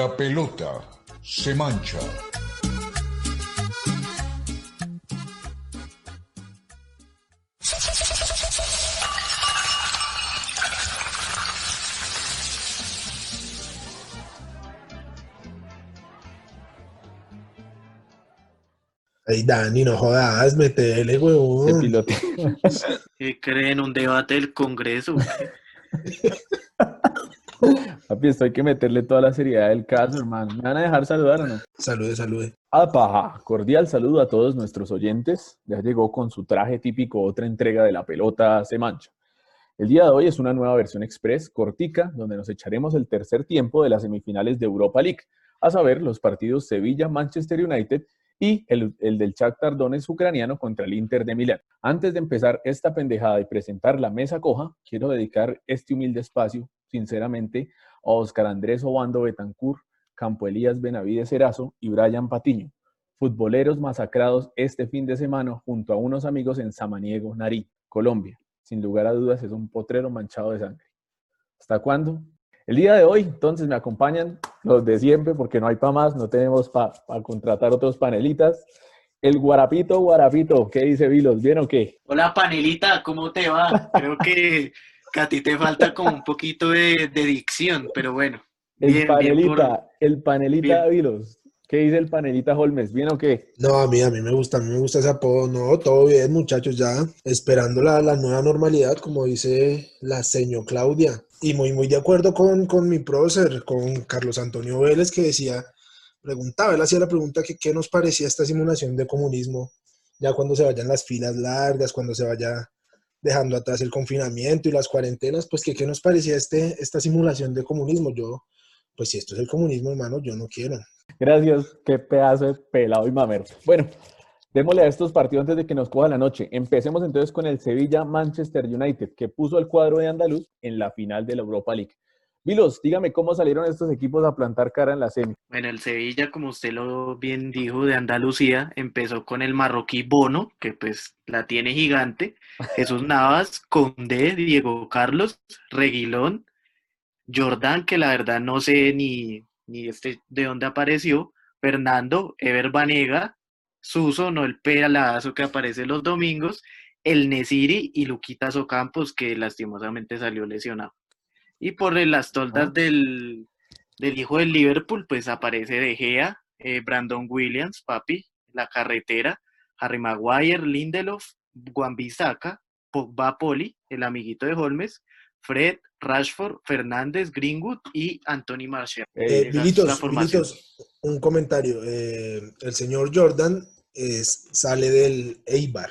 la pelota se mancha. Ay, Dani, no jodas, metele, Se huevón. pilotea. ¿Qué creen? ¿Un debate del Congreso? Papi, esto hay que meterle toda la seriedad del caso, hermano. ¿Me van a dejar saludar o no? Salude, salude. Apaja, cordial saludo a todos nuestros oyentes. Ya llegó con su traje típico otra entrega de la pelota se mancha. El día de hoy es una nueva versión express, cortica, donde nos echaremos el tercer tiempo de las semifinales de Europa League, a saber, los partidos Sevilla-Manchester United y el, el del Shakhtar Donetsk ucraniano contra el Inter de Milán. Antes de empezar esta pendejada y presentar la mesa coja, quiero dedicar este humilde espacio, sinceramente, a Oscar Andrés Obando Betancourt, Campo Elías Benavides Erazo y Brian Patiño, futboleros masacrados este fin de semana junto a unos amigos en Samaniego, Narí, Colombia. Sin lugar a dudas es un potrero manchado de sangre. ¿Hasta cuándo? El día de hoy, entonces, me acompañan los de siempre porque no hay para más, no tenemos para contratar otros panelitas. El Guarapito, Guarapito, ¿qué dice Vilos? ¿Bien o qué? Hola, panelita, ¿cómo te va? Creo que, que a ti te falta como un poquito de, de dicción, pero bueno. El Bien, bien panelita, por- el panelita. Vilos. ¿Qué dice el panelita Holmes? ¿Bien o qué? No, a mí, a mí me gusta, a mí me gusta ese apodo. No, todo bien, muchachos, ya esperando la, la nueva normalidad, como dice la señor Claudia. Y muy, muy de acuerdo con, con mi prócer, con Carlos Antonio Vélez, que decía, preguntaba, él hacía la pregunta que qué nos parecía esta simulación de comunismo, ya cuando se vayan las filas largas, cuando se vaya dejando atrás el confinamiento y las cuarentenas, pues que qué nos parecía este, esta simulación de comunismo. Yo, pues si esto es el comunismo, hermano, yo no quiero. Gracias, qué pedazo de pelado y mamero. Bueno, démosle a estos partidos antes de que nos coja la noche. Empecemos entonces con el Sevilla-Manchester United, que puso al cuadro de Andaluz en la final de la Europa League. Vilos, dígame cómo salieron estos equipos a plantar cara en la semi. Bueno, el Sevilla, como usted lo bien dijo, de Andalucía, empezó con el marroquí Bono, que pues la tiene gigante, Jesús Navas, Condé, Diego Carlos, Reguilón, Jordán, que la verdad no sé ni, ni este de dónde apareció, Fernando, Ever Banega, Suso, no el peladazo que aparece los domingos, el Nesiri y Luquitas Ocampos, que lastimosamente salió lesionado. Y por las toldas Ah. del, del hijo del Liverpool, pues aparece De Gea, eh, Brandon Williams, papi, La Carretera, Harry Maguire, Lindelof, Wan-Bissaka, Pogba Poli, el amiguito de Holmes, Fred, Rashford, Fernández, Greenwood y Anthony Martial. Eh. Vilitos, un comentario. Eh, el señor Jordan es- sale del Eibar.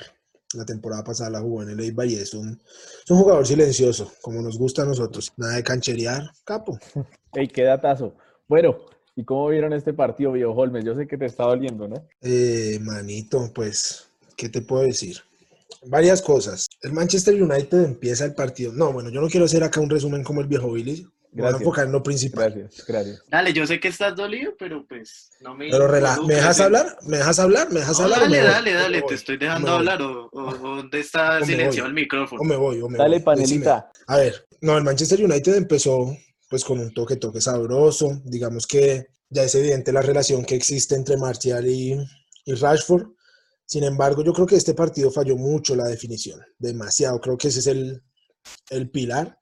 La temporada pasada la jugó en el Eibar y es un, es un jugador silencioso, como nos gusta a nosotros. Nada de cancherear, capo. ¡Ey, qué datazo! Bueno, ¿y cómo vieron este partido, viejo Holmes? Yo sé que te está doliendo, ¿no? Eh, manito, pues, ¿qué te puedo decir? Varias cosas. El Manchester United empieza el partido. No, bueno, yo no quiero hacer acá un resumen como el viejo Billy. Gracias. enfocar en lo principal. Gracias, gracias. Dale, yo sé que estás dolido, pero pues no me. Pero rela- ¿me dejas en- hablar? ¿Me dejas hablar? ¿Me dejas No, hablar? dale, voy? dale, ¿O me dale, te estoy ¿O dejando hablar o, o- o dónde está silenciado el micrófono. O me voy, o me Dale, voy. panelita. Decime. A ver, no, el Manchester United empezó pues con un toque, toque sabroso. Digamos que ya es evidente la relación que existe entre Martial y, y Rashford. Sin embargo, yo creo que este partido falló mucho la definición, demasiado. Creo que ese es el, el pilar.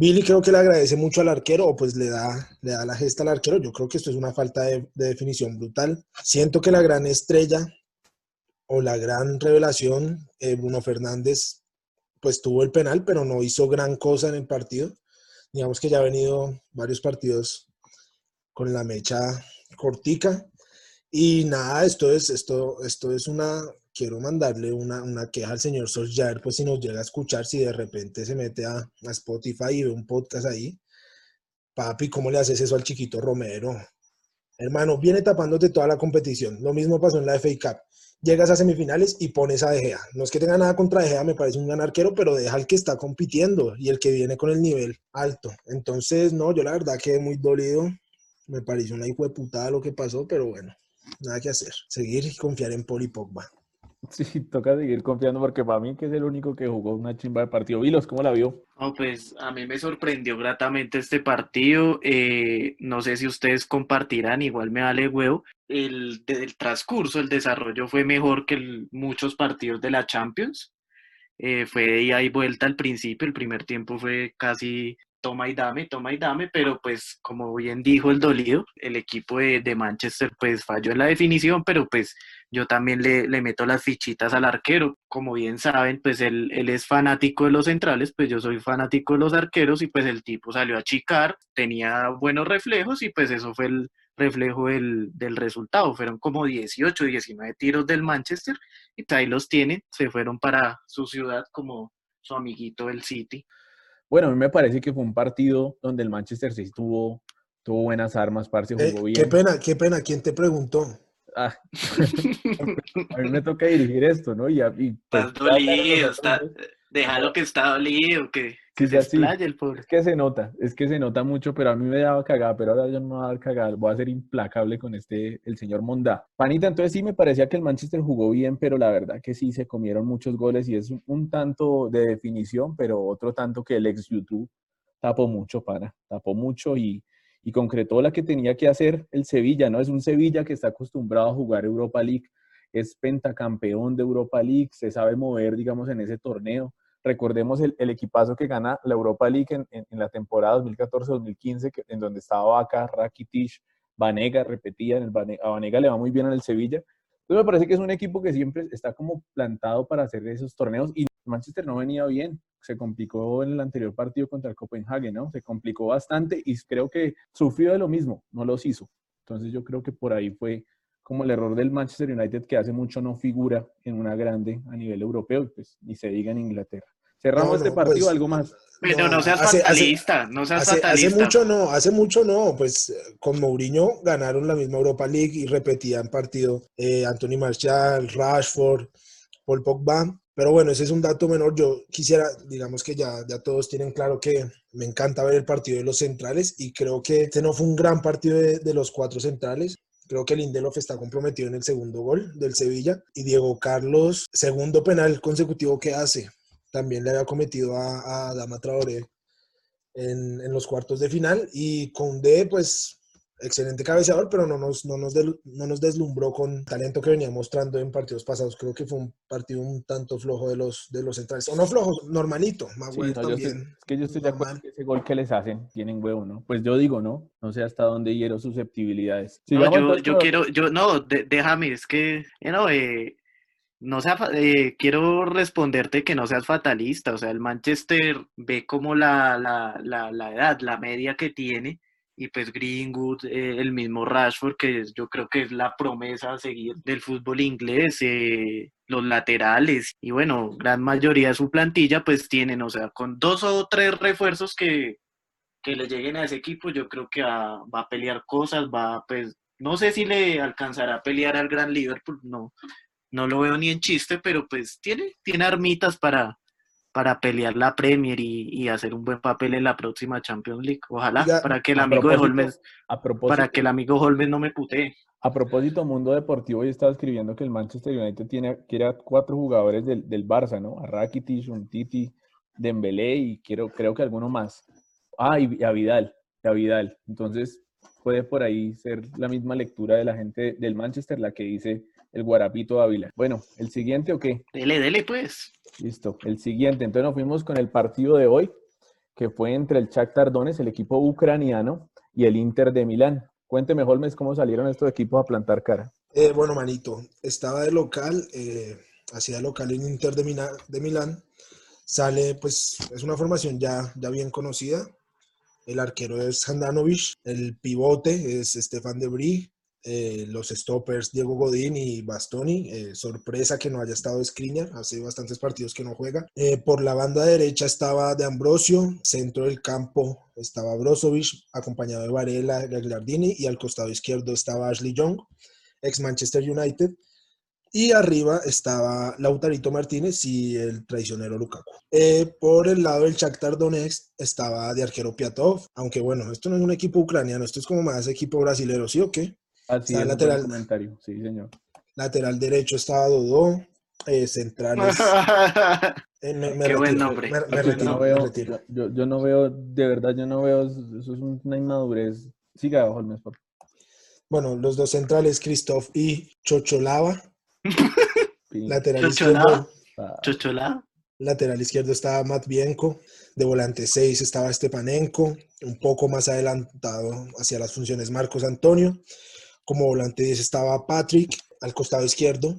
Billy creo que le agradece mucho al arquero o pues le da, le da la gesta al arquero. Yo creo que esto es una falta de, de definición brutal. Siento que la gran estrella o la gran revelación, eh, Bruno Fernández, pues tuvo el penal, pero no hizo gran cosa en el partido. Digamos que ya ha venido varios partidos con la mecha cortica. Y nada, esto es, esto, esto es una, quiero mandarle una, una queja al señor Solskjaer, pues si nos llega a escuchar, si de repente se mete a, Spotify y ve un podcast ahí, papi, ¿cómo le haces eso al chiquito Romero? Hermano, viene tapándote toda la competición. Lo mismo pasó en la FA Cup. Llegas a semifinales y pones a De Gea. No es que tenga nada contra De Gea, me parece un gran arquero, pero deja al que está compitiendo y el que viene con el nivel alto. Entonces, no, yo la verdad quedé muy dolido. Me pareció una hijo de putada lo que pasó, pero bueno, nada que hacer. Seguir y confiar en y Pogba. Sí, toca seguir confiando porque para mí que es el único que jugó una chimba de partido. Vilos, ¿cómo la vio? No, pues a mí me sorprendió gratamente este partido. Eh, no sé si ustedes compartirán, igual me vale huevo. El, el transcurso, el desarrollo fue mejor que muchos partidos de la Champions. Eh, fue de ida y vuelta al principio, el primer tiempo fue casi toma y dame, toma y dame, pero pues como bien dijo el dolido, el equipo de, de Manchester pues falló en la definición, pero pues yo también le, le, meto las fichitas al arquero. Como bien saben, pues él, él, es fanático de los centrales, pues yo soy fanático de los arqueros y pues el tipo salió a chicar, tenía buenos reflejos y pues eso fue el reflejo del, del resultado. Fueron como 18, 19 tiros del Manchester y pues ahí los tienen, se fueron para su ciudad como su amiguito el City. Bueno, a mí me parece que fue un partido donde el Manchester City tuvo, tuvo buenas armas, parce, jugó eh, bien. Qué pena, qué pena, ¿quién te preguntó? Ah, a mí me toca dirigir esto, ¿no? Y, y pues, Estás dolido, está, déjalo que está dolido, que, que se el pobre. Es que se nota, es que se nota mucho, pero a mí me daba cagada, pero ahora yo no me voy a dar cagada, voy a ser implacable con este, el señor Mondá. Panita, entonces sí me parecía que el Manchester jugó bien, pero la verdad que sí se comieron muchos goles y es un, un tanto de definición, pero otro tanto que el ex YouTube tapó mucho, para, tapó mucho y y concretó la que tenía que hacer el Sevilla, ¿no? Es un Sevilla que está acostumbrado a jugar Europa League, es pentacampeón de Europa League, se sabe mover, digamos, en ese torneo. Recordemos el, el equipazo que gana la Europa League en, en, la temporada 2014-2015, en donde estaba Vaca, Rakitic, Vanega, repetía, en el Vanega, a Vanega le va muy bien en el Sevilla. Entonces me parece que es un equipo que siempre está como plantado para hacer esos torneos y Manchester no venía bien, se complicó en el anterior partido contra el Copenhague, ¿no? Se complicó bastante y creo que sufrió de lo mismo, no los hizo. Entonces yo creo que por ahí fue como el error del Manchester United que hace mucho no figura en una grande a nivel europeo, pues ni se diga en Inglaterra. Cerramos no, no, este partido, pues, algo más. Pero no, no seas hace, fatalista, hace, no seas hace, fatalista. Hace mucho no, hace mucho no, pues con Mourinho ganaron la misma Europa League y repetían partido eh, Anthony Martial, Rashford, Paul Pogba, pero bueno, ese es un dato menor. Yo quisiera, digamos que ya, ya todos tienen claro que me encanta ver el partido de los centrales y creo que este no fue un gran partido de, de los cuatro centrales. Creo que Lindelof está comprometido en el segundo gol del Sevilla y Diego Carlos, segundo penal consecutivo que hace. También le había cometido a, a Dama Traoré en, en, los cuartos de final y Conde, pues excelente cabeceador, pero no nos, no, nos del, no nos deslumbró con talento que venía mostrando en partidos pasados. Creo que fue un partido un tanto flojo de los, de los centrales. O no flojo, normalito. Más Sí, no, también. estoy- es que yo estoy de acuerdo que ese gol que les hacen tienen huevo, ¿no? Pues yo digo, ¿no? No sé hasta dónde hiero susceptibilidades. No, yo, yo quiero, yo no, de- déjame, es que, you know, eh, no sea, fa- eh, quiero responderte que no seas fatalista, o sea, el Manchester ve como la, la, la, la edad, la media que tiene, y pues Greenwood, eh, el mismo Rashford, que yo creo que es la promesa a seguir del fútbol inglés, eh, los laterales, y bueno, gran mayoría de su plantilla pues tienen, o sea, con dos o tres refuerzos que, que le lleguen a ese equipo, yo creo que va, va a pelear cosas, va, pues, no sé si le alcanzará a pelear al gran Liverpool, no, no lo veo ni en chiste, pero pues tiene, tiene armitas para, para pelear la Premier y, y hacer un buen papel en la próxima Champions League. Ojalá, para que el amigo de Holmes, A para que el amigo Holmes no me putee. a propósito, Mundo Deportivo, yo estaba escribiendo que el Manchester United tiene, quiere a cuatro jugadores del, del Barça, ¿no? A Rakitic, Umtiti, Dembélé y quiero, creo que alguno más. Ah, y y a Vidal, y a Vidal. Entonces, puede por ahí ser la misma lectura de la gente del Manchester, la que dice el Guarapito Ávila. Bueno, ¿el siguiente o qué? Dele, dele, pues. Listo, el siguiente. Entonces nos fuimos con el partido de hoy, que fue entre el Shakhtar Donetsk, el equipo ucraniano, y el Inter de Milán. Cuénteme, Holmes, cómo salieron estos equipos a plantar cara. Eh, bueno, manito, estaba de local, eh, hacía de local en Inter de, Mina- de Milán. Sale, pues, es una formación ya, ya bien conocida. El arquero es Handanovic, el pivote es Stefan de Brie, eh, los stoppers Diego Godín y Bastoni. eh, sorpresa que no haya estado Skriniar, hace bastantes partidos que no juega. Eh, por la banda derecha estaba De Ambrosio, centro del campo estaba Brozovic, acompañado de Varela, Gagliardini, y al costado izquierdo estaba Ashley Young, ex Manchester United. Y arriba estaba Lautarito Martínez y el traicionero Lukaku. Eh, por el lado del Shakhtar Donetsk estaba de arquero Piatov, aunque bueno, esto no es un equipo ucraniano, esto es como más equipo brasilero, ¿sí o qué? Así Está es, lateral. buen comentario, sí, señor. Lateral derecho estaba Dodó, eh, centrales. Eh, me- me Qué buen retiro, nombre. me- me Yo retiro, no veo, yo, yo no veo, de verdad, yo no veo, eso es una inmadurez. Siga, Holmes, por Bueno, los dos centrales, Christoph y Chocholava. Lateral Chocholava. izquierdo, Ah, Chocholá. lateral izquierdo estaba Matvienko. De volante 6 estaba Stepanenko. Un poco más adelantado hacia las funciones Marcos Antonio. Como volante 10 estaba Patrick. Al costado izquierdo,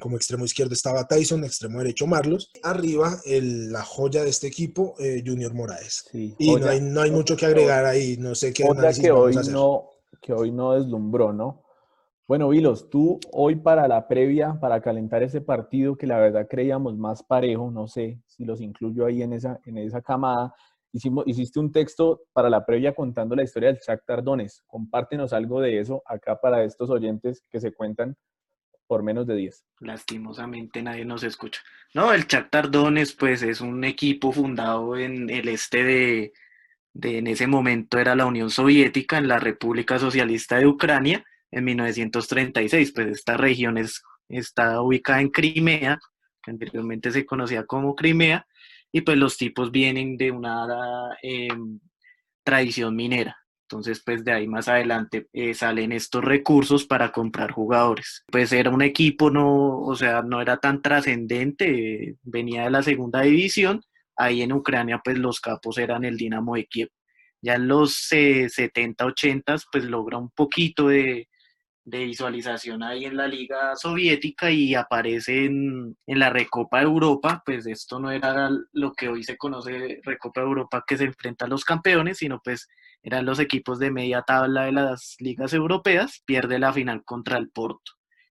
como extremo izquierdo estaba Tyson, extremo derecho Marlos. Arriba, el- la joya de este equipo, eh, Junior Moraes. sí. Y no hay, no hay mucho que agregar ahí. No sé qué análisis que vamos hoy a hacer. no, que hoy no deslumbró, ¿no? Bueno, Vilos, tú hoy para la previa, para calentar ese partido que la verdad creíamos más parejo, no sé si los incluyo ahí en esa, en esa camada, hicimos, hiciste un texto para la previa contando la historia del Shakhtar Donetsk. Compártenos algo de eso acá para estos oyentes que se cuentan por menos de 10. Lastimosamente nadie nos escucha. No, el Shakhtar Donetsk pues es un equipo fundado en el este de, de en ese momento era la Unión Soviética, en la República Socialista de Ucrania, en 1936. Pues esta región es, está ubicada en Crimea, que anteriormente se conocía como Crimea, y pues los tipos vienen de una em, tradición minera. Entonces, pues de ahí más adelante eh, salen estos recursos para comprar jugadores. Pues era un equipo, no, o sea, no era tan trascendente, eh, venía de la segunda división. Ahí en Ucrania, pues los capos eran el Dinamo de Kiev. Ya en los eh, 70, 80, pues logra un poquito de, de visualización ahí en la Liga Soviética y aparece en, la Recopa Europa, pues esto no era lo que hoy se conoce Recopa Europa que se enfrenta a los campeones, sino pues eran los equipos de media tabla de las ligas europeas, pierde la final contra el Porto.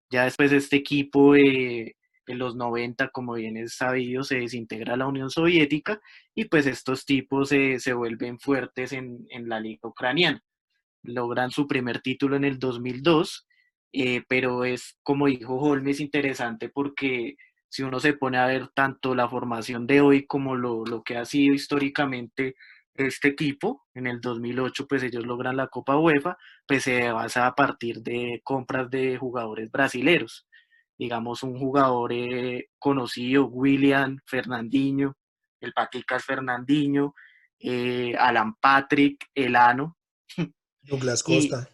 Ya después este equipo en los 90, como bien es sabido, se desintegra la Unión Soviética y pues estos tipos se vuelven fuertes en, en la liga ucraniana logran su primer título en el 2002, eh, pero es, como dijo Holmes, interesante porque si uno se pone a ver tanto la formación de hoy como lo, lo que ha sido históricamente este equipo, en el 2008 pues ellos logran la Copa UEFA, pues se basa a partir de compras de jugadores brasileros. Digamos un jugador eh, conocido, William Fernandinho, el Paticas Fernandinho, eh, Alan Patrick, Elano, Douglas y- Costa.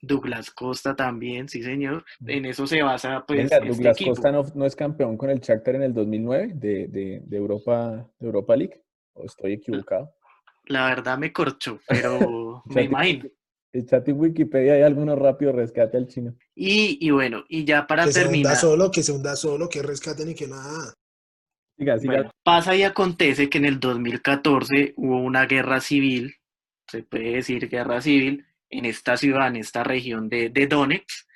Douglas Costa también, sí señor. En eso se basa pues Venga, este Douglas equipo. Costa no, no es campeón con el Shakhtar en el 2009 de, de, de Europa, de Europa League. ¿O estoy equivocado? La verdad me corchó, pero me imagino. El chat en Wikipedia hay algunos rápido rescate al chino. Y, y bueno, y ya para Que se hunda terminar, solo, que se hunda solo, que rescaten y que nada. Siga, siga. bueno, pasa y acontece que en el 2014 hubo una guerra civil, se puede decir guerra civil, en esta ciudad, en esta región de, de Donetsk,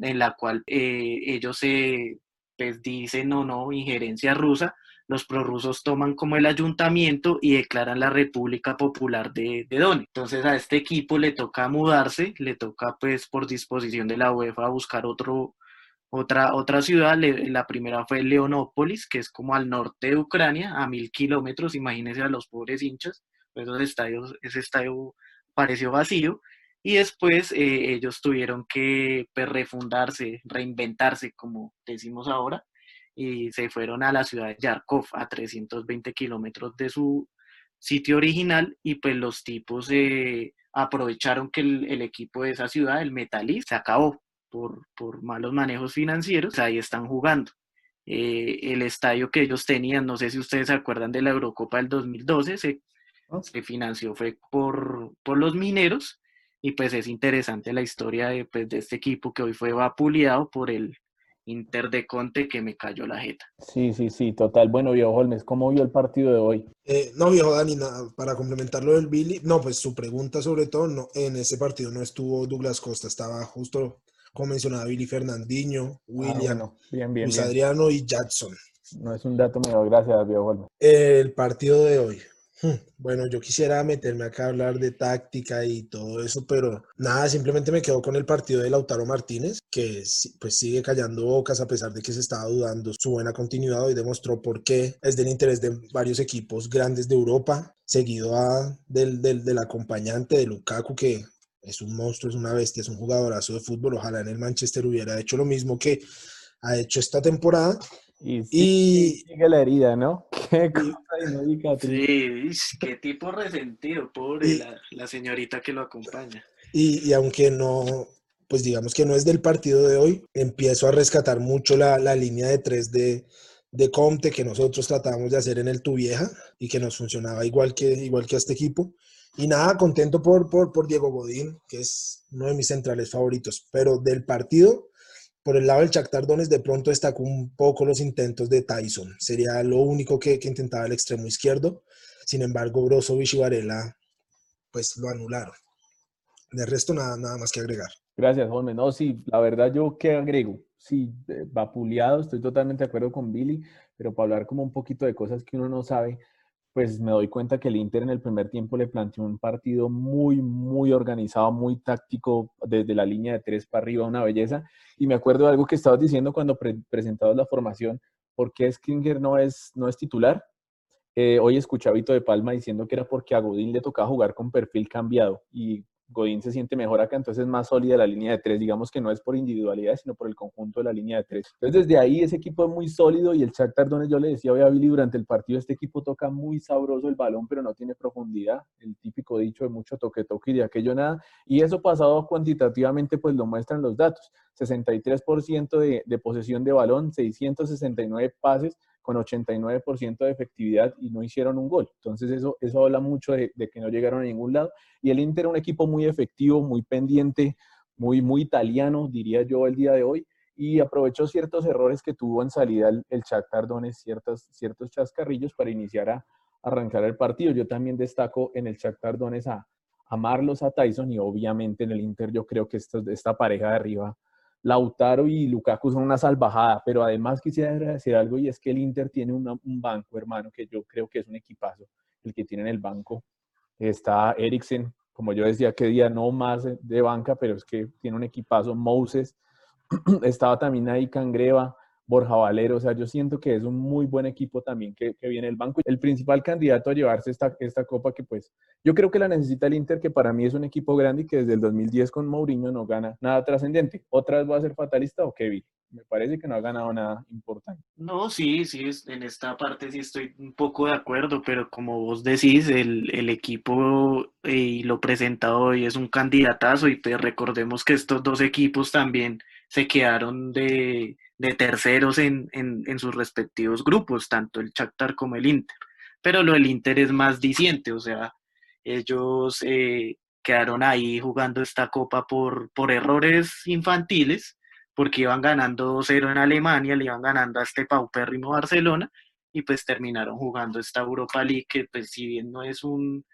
en la cual eh, ellos se pues, dicen no, no, injerencia rusa, los prorrusos toman como el ayuntamiento y declaran la República Popular de, de Donetsk. Entonces a este equipo le toca mudarse, le toca pues por disposición de la UEFA buscar otro, otra, otra ciudad, le- la primera fue Leonópolis, que es como al norte de Ucrania, a mil kilómetros, imagínense a los pobres hinchas, pues esos estadios, ese estadio pareció vacío, y después eh, ellos tuvieron que pues, refundarse, reinventarse, como decimos ahora, y se fueron a la ciudad de Yarkov, a 320 kilómetros de su sitio original, y pues los tipos eh, aprovecharon que el, el equipo de esa ciudad, el Metalist, se acabó por, por malos manejos financieros, ahí están jugando. Eh, el estadio que ellos tenían, no sé si ustedes se acuerdan de la Eurocopa del 2012, se, se financió fue por, por los mineros y pues es interesante la historia de, pues, de este equipo que hoy fue vapuleado por el Inter de Conte que me cayó la jeta. Sí, sí, sí, total. Bueno, viejo Holmes, ¿cómo vio el partido de hoy? Eh, no, viejo Dani, nada, para complementar lo del Billy, no, pues su pregunta sobre todo, no, en ese partido no estuvo Douglas Costa, estaba justo, como mencionaba, Billy Fernandinho, Ah, William, bueno, bien, bien, Luis bien. Adriano y Jackson. No es un dato menor, gracias, viejo Holmes. El partido de hoy. Hmm, Bueno, yo quisiera meterme acá a hablar de táctica y todo eso, pero nada, simplemente me quedo con el partido de Lautaro Martínez, que pues sigue callando bocas a pesar de que se estaba dudando su buena continuidad hoy demostró por qué es del interés de varios equipos grandes de Europa, seguido a, del, del, del acompañante de Lukaku, que es un monstruo, es una bestia, es un jugadorazo de fútbol. Ojalá en el Manchester hubiera hecho lo mismo que ha hecho esta temporada. Y, sigue la herida, ¿no? Qué cosa Sí, qué tipo resentido, pobre la, señorita que lo acompaña. Y, aunque no, pues digamos que no es del partido de hoy, empiezo a rescatar mucho la, línea de tres de, de Comte que nosotros tratábamos de hacer en el Tuvieja y que nos funcionaba igual que, igual que a este equipo. Y nada, contento por, por, por Diego Godín, que es uno de mis centrales favoritos. Pero del partido, por el lado del Shakhtar de pronto destacó un poco los intentos de Tyson. Sería lo único que, intentaba el extremo izquierdo. Sin embargo, Brozovic y Varela pues lo anularon. De resto, nada, nada más que agregar. Gracias, Jorge. No, sí, la verdad yo qué agrego. Sí, vapuleado, estoy totalmente de acuerdo con Billy, pero para hablar como un poquito de cosas que uno no sabe, pues me doy cuenta que el Inter en el primer tiempo le planteó un partido muy, muy organizado, muy táctico, desde la línea de tres para arriba, una belleza. Y me acuerdo de algo que estabas diciendo cuando pre la formación, ¿por qué Skringer no es, no es titular? Eh, hoy escuché a Vito de Palma diciendo que era porque a Godín le tocaba jugar con perfil cambiado y Godín se siente mejor acá, entonces es más sólida la línea de tres. Digamos que no es por individualidad, sino por el conjunto de la línea de tres. Entonces, desde ahí ese equipo es muy sólido y el Shakhtar Donetsk, yo le decía a Billy durante el partido, este equipo toca muy sabroso el balón, pero no tiene profundidad. El típico dicho de mucho toque-toque y de aquello nada. Y eso pasado cuantitativamente, pues lo muestran los datos. 63% de, de posesión de balón, 669 pases, con 89% de efectividad y no hicieron un gol. Entonces eso, eso habla mucho de, que no llegaron a ningún lado. Y el Inter un equipo muy efectivo, muy pendiente, muy, muy italiano, diría yo, el día de hoy. Y aprovechó ciertos errores que tuvo en salida el, el Shakhtar ciertos, ciertos chascarrillos para iniciar a, arrancar el partido. Yo también destaco en el Shakhtar Donetsk a, a Marlos, a Tyson y obviamente en el Inter yo creo que esta, esta pareja de arriba Lautaro y Lukaku son una salvajada, pero además quisiera decir algo y es que el Inter tiene un banco, hermano, que yo creo que es un equipazo, el que tiene en el banco. Está Eriksen, como yo decía, que día no más de banca, pero es que tiene un equipazo. Moses, estaba también ahí Cangreva, Borja Valero, o sea, yo siento que es un muy buen equipo también que, viene el banco. El principal candidato a llevarse esta, esta copa que pues yo creo que la necesita el Inter, que para mí es un equipo grande y que desde el 2010 con Mourinho no gana nada trascendente. ¿Otra va a ser fatalista o qué vi? Me parece que no ha ganado nada importante. No, sí, sí, en esta parte sí estoy un poco de acuerdo, pero como vos decís, el, el equipo eh, y lo presentado hoy es un candidatazo y te recordemos que estos dos equipos también se quedaron de de terceros en, sus respectivos grupos, tanto el Shakhtar como el Inter. Pero lo del Inter es más diciente, o sea, ellos eh, quedaron ahí jugando esta copa por, por errores infantiles, porque iban ganando 2-0 en Alemania, le iban ganando a este paupérrimo Barcelona, y pues terminaron jugando esta Europa League, que pues si bien no es un,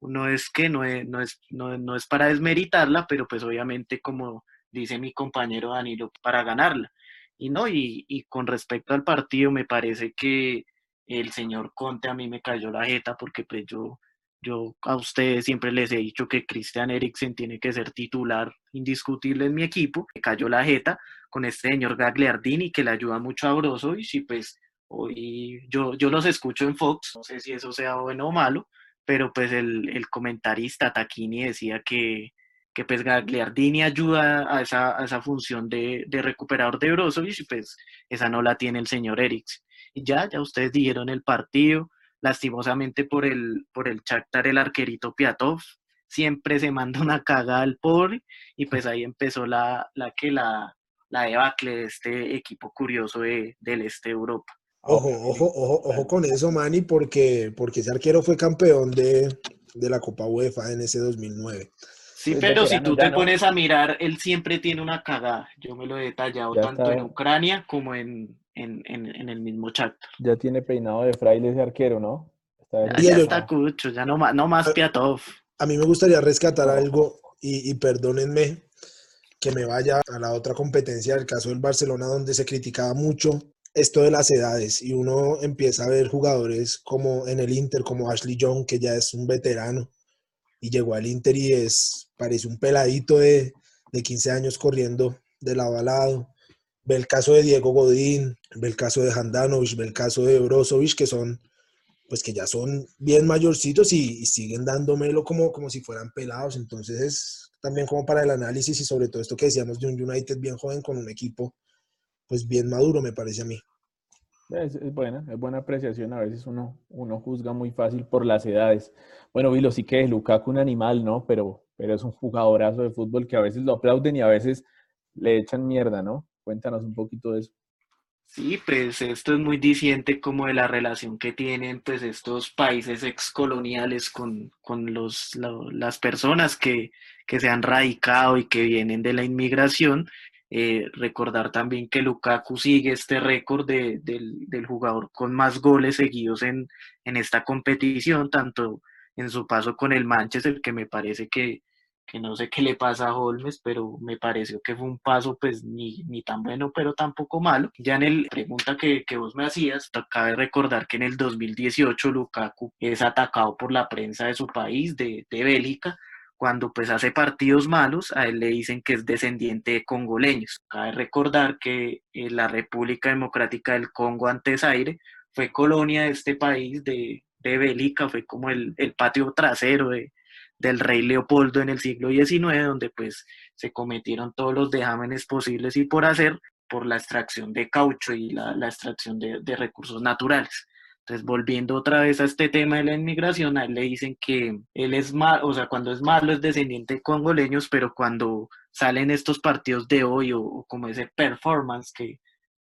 no es que no es, no es, no es para desmeritarla, pero pues obviamente como dice mi compañero Danilo, para ganarla. Y no, y, con respecto al partido, me parece que el señor Conte a mí me cayó la jeta porque pues yo, yo a ustedes siempre les he dicho que Christian Eriksen tiene que ser titular indiscutible en mi equipo. Me cayó la jeta con este señor Gagliardini que le ayuda mucho a Brozovic y pues hoy yo, yo los escucho en Fox, no sé si eso sea bueno o malo, pero pues el, el comentarista Taquini decía que, que pues Gagliardini ayuda a esa, a esa función de, de, recuperador de Brozovic y pues esa no la tiene el señor Eriks. Y ya, ya ustedes dijeron el partido, lastimosamente por el, por el Shakhtar el arquerito Piatov, siempre se manda una cagada al pobre y pues ahí empezó la, la que la, la debacle de este equipo curioso de, del este de Europa. Ojo, ojo, ojo, ojo con eso, Manny, porque, porque ese arquero fue campeón de, de la Copa UEFA en ese 2009. Sí, pero si tú te pones a mirar, él siempre tiene una cagada. Yo me lo he detallado tanto en Ucrania como en, en, en, el mismo chat. Ya tiene peinado de fraile ese arquero, ¿no? ya, está cucho, ya no, no más Piatov. A mí me gustaría rescatar algo y, y perdónenme que me vaya a la otra competencia, el caso del Barcelona, donde se criticaba mucho esto de las edades y uno empieza a ver jugadores como en el Inter, como Ashley Young, que ya es un veterano y llegó al Inter y es parece un peladito de, de 15 años corriendo de lado a lado. Ve el caso de Diego Godín, ve el caso de Handanovic, ve el caso de Brozovic, que son, pues que ya son bien mayorcitos y, siguen dándomelo como, como si fueran pelados. Entonces es también como para el análisis y sobre todo esto que decíamos de un United bien joven con un equipo pues bien maduro, me parece a mí. Es, buena, es buena apreciación. A veces uno, uno juzga muy fácil por las edades. Bueno, Vilo, sí que Lukaku un animal, ¿no? Pero, pero es un jugadorazo de fútbol que a veces lo aplauden y a veces le echan mierda, ¿no? Cuéntanos un poquito de eso. Sí, pues esto es muy diciente como de la relación que tienen pues estos países excoloniales con, con los, las personas que, que, se han radicado y que vienen de la inmigración. Eh, recordar también que Lukaku sigue este récord de, del, del, jugador con más goles seguidos en, en esta competición, tanto en su paso con el Manchester, que me parece que, que no sé qué le pasa a Holmes, pero me pareció que fue un paso pues ni, ni tan bueno, pero tampoco malo. Ya en el pregunta que, que vos me hacías, cabe recordar que en el 2018 Lukaku es atacado por la prensa de su país, de, de Bélgica, cuando pues hace partidos malos, a él le dicen que es descendiente de congoleños. Cabe recordar que eh, la República Democrática del Congo, antes aire, fue colonia de este país, de, de Bélgica, fue como el, el patio trasero de, del rey Leopoldo en el siglo XIX, donde pues se cometieron todos los dejámenes posibles y por hacer por la extracción de caucho y la, extracción de, recursos naturales. Entonces, volviendo otra vez a este tema de la inmigración, a él le dicen que él es malo, o sea, cuando es malo es descendiente de congoleños, pero cuando salen estos partidos de hoy o, como ese performance, que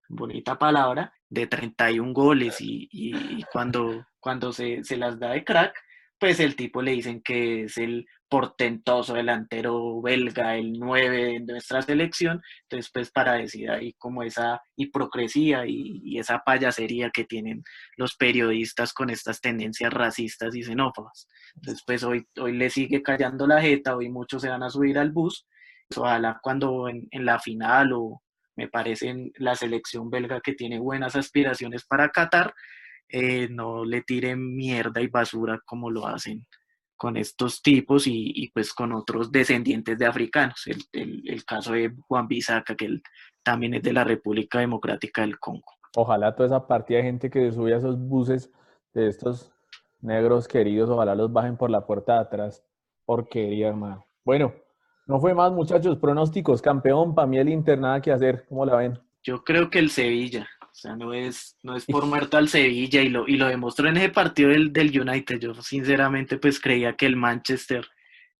bonita palabra, de 31 goles y, y, cuando, cuando se, se las da de crack, pues el tipo le dicen que es el portentoso delantero belga, el 9 de nuestra selección, entonces pues para decir ahí como esa hipocresía y, esa payasería que tienen los periodistas con estas tendencias racistas y xenófobas. Entonces pues hoy, hoy le sigue callando la jeta, hoy muchos se van a subir al bus, ojalá cuando en, en la final o me parece en la selección belga que tiene buenas aspiraciones para Qatar, eh, no le tiren mierda y basura como lo hacen con estos tipos y, pues con otros descendientes de africanos. El, el, caso de Juan Bisaca, que él también es de la República Democrática del Congo. Ojalá toda esa partida de gente que sube a esos buses de estos negros queridos, ojalá los bajen por la puerta de atrás. Porquería, hermano. Bueno, no fue más, muchachos. Pronósticos, campeón, para mí el Inter, nada que hacer. ¿Cómo la ven? Yo creo que el Sevilla. O sea, no es, no es por muerto al Sevilla y lo, y lo demostró en ese partido del, del United. Yo sinceramente pues creía que el Manchester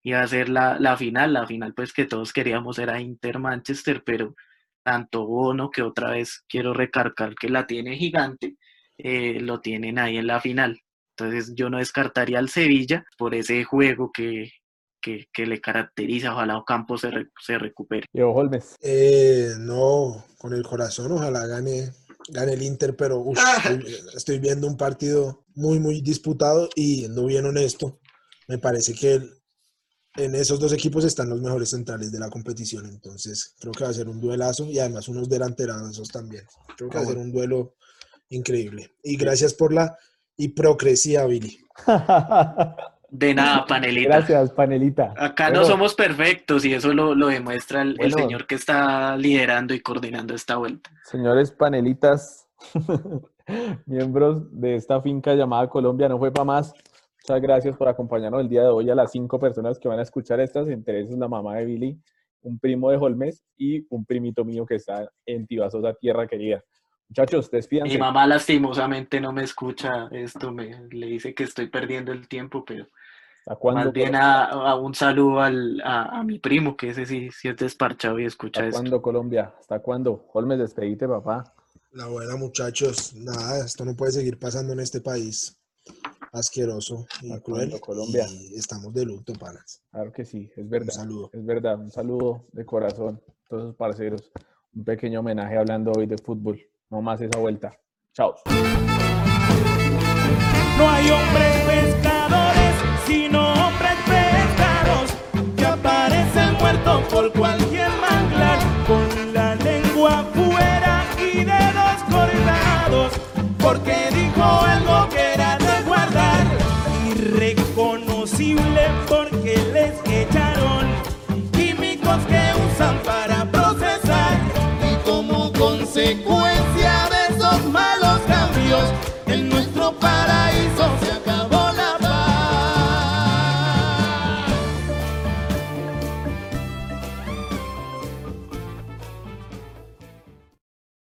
iba a ser la, la final. La final pues que todos queríamos era Inter-Manchester, pero tanto Bono, que otra vez quiero recargar que la tiene gigante, eh, lo tienen ahí en la final. Entonces yo no descartaría al Sevilla por ese juego que, que, que, le caracteriza. Ojalá Ocampo se, se recupere. Yo, Holmes. Eh, no, con el corazón, ojalá gane gane el Inter, pero estoy, viendo un partido muy, muy disputado y no bien honesto. Me parece que en esos dos equipos están los mejores centrales de la competición, entonces creo que va a ser un duelazo y además unos delanterazos también. Creo que va a ser un duelo increíble. Y gracias por la hipocresía, Billy. De nada, Panelita. Gracias, Panelita. Acá no somos perfectos y eso lo, demuestra el, señor que está liderando y coordinando esta vuelta. Señores panelitas, miembros de esta finca llamada Colombia, no fue para más. Muchas gracias por acompañarnos el día de hoy a las cinco personas que van a escuchar estas, entre la mamá de Billy, un primo de Holmes y un primito mío que está en Tibasosa, tierra querida. Muchachos, despídanse. Mi mamá lastimosamente no me escucha esto, me le dice que estoy perdiendo el tiempo, pero más bien a, un saludo al, a, mi primo, que ese sí, sí es desparchado y escucha ¿Hasta cuándo Colombia? ¿Hasta cuándo? Holmes, despedite, papá. La buena, muchachos. Nada, esto no puede seguir pasando en este país asqueroso y cruel. Colombia. estamos de luto, panas. Claro que sí, es verdad. Un saludo. Es verdad, un saludo de corazón a todos los parceros. Un pequeño homenaje hablando hoy de fútbol. No más esa vuelta. Chao. No hay hombres pescadores, sino hombres pescados que aparecen muertos por cualquier manglar, con la lengua fuera y dedos cortados, porque dijo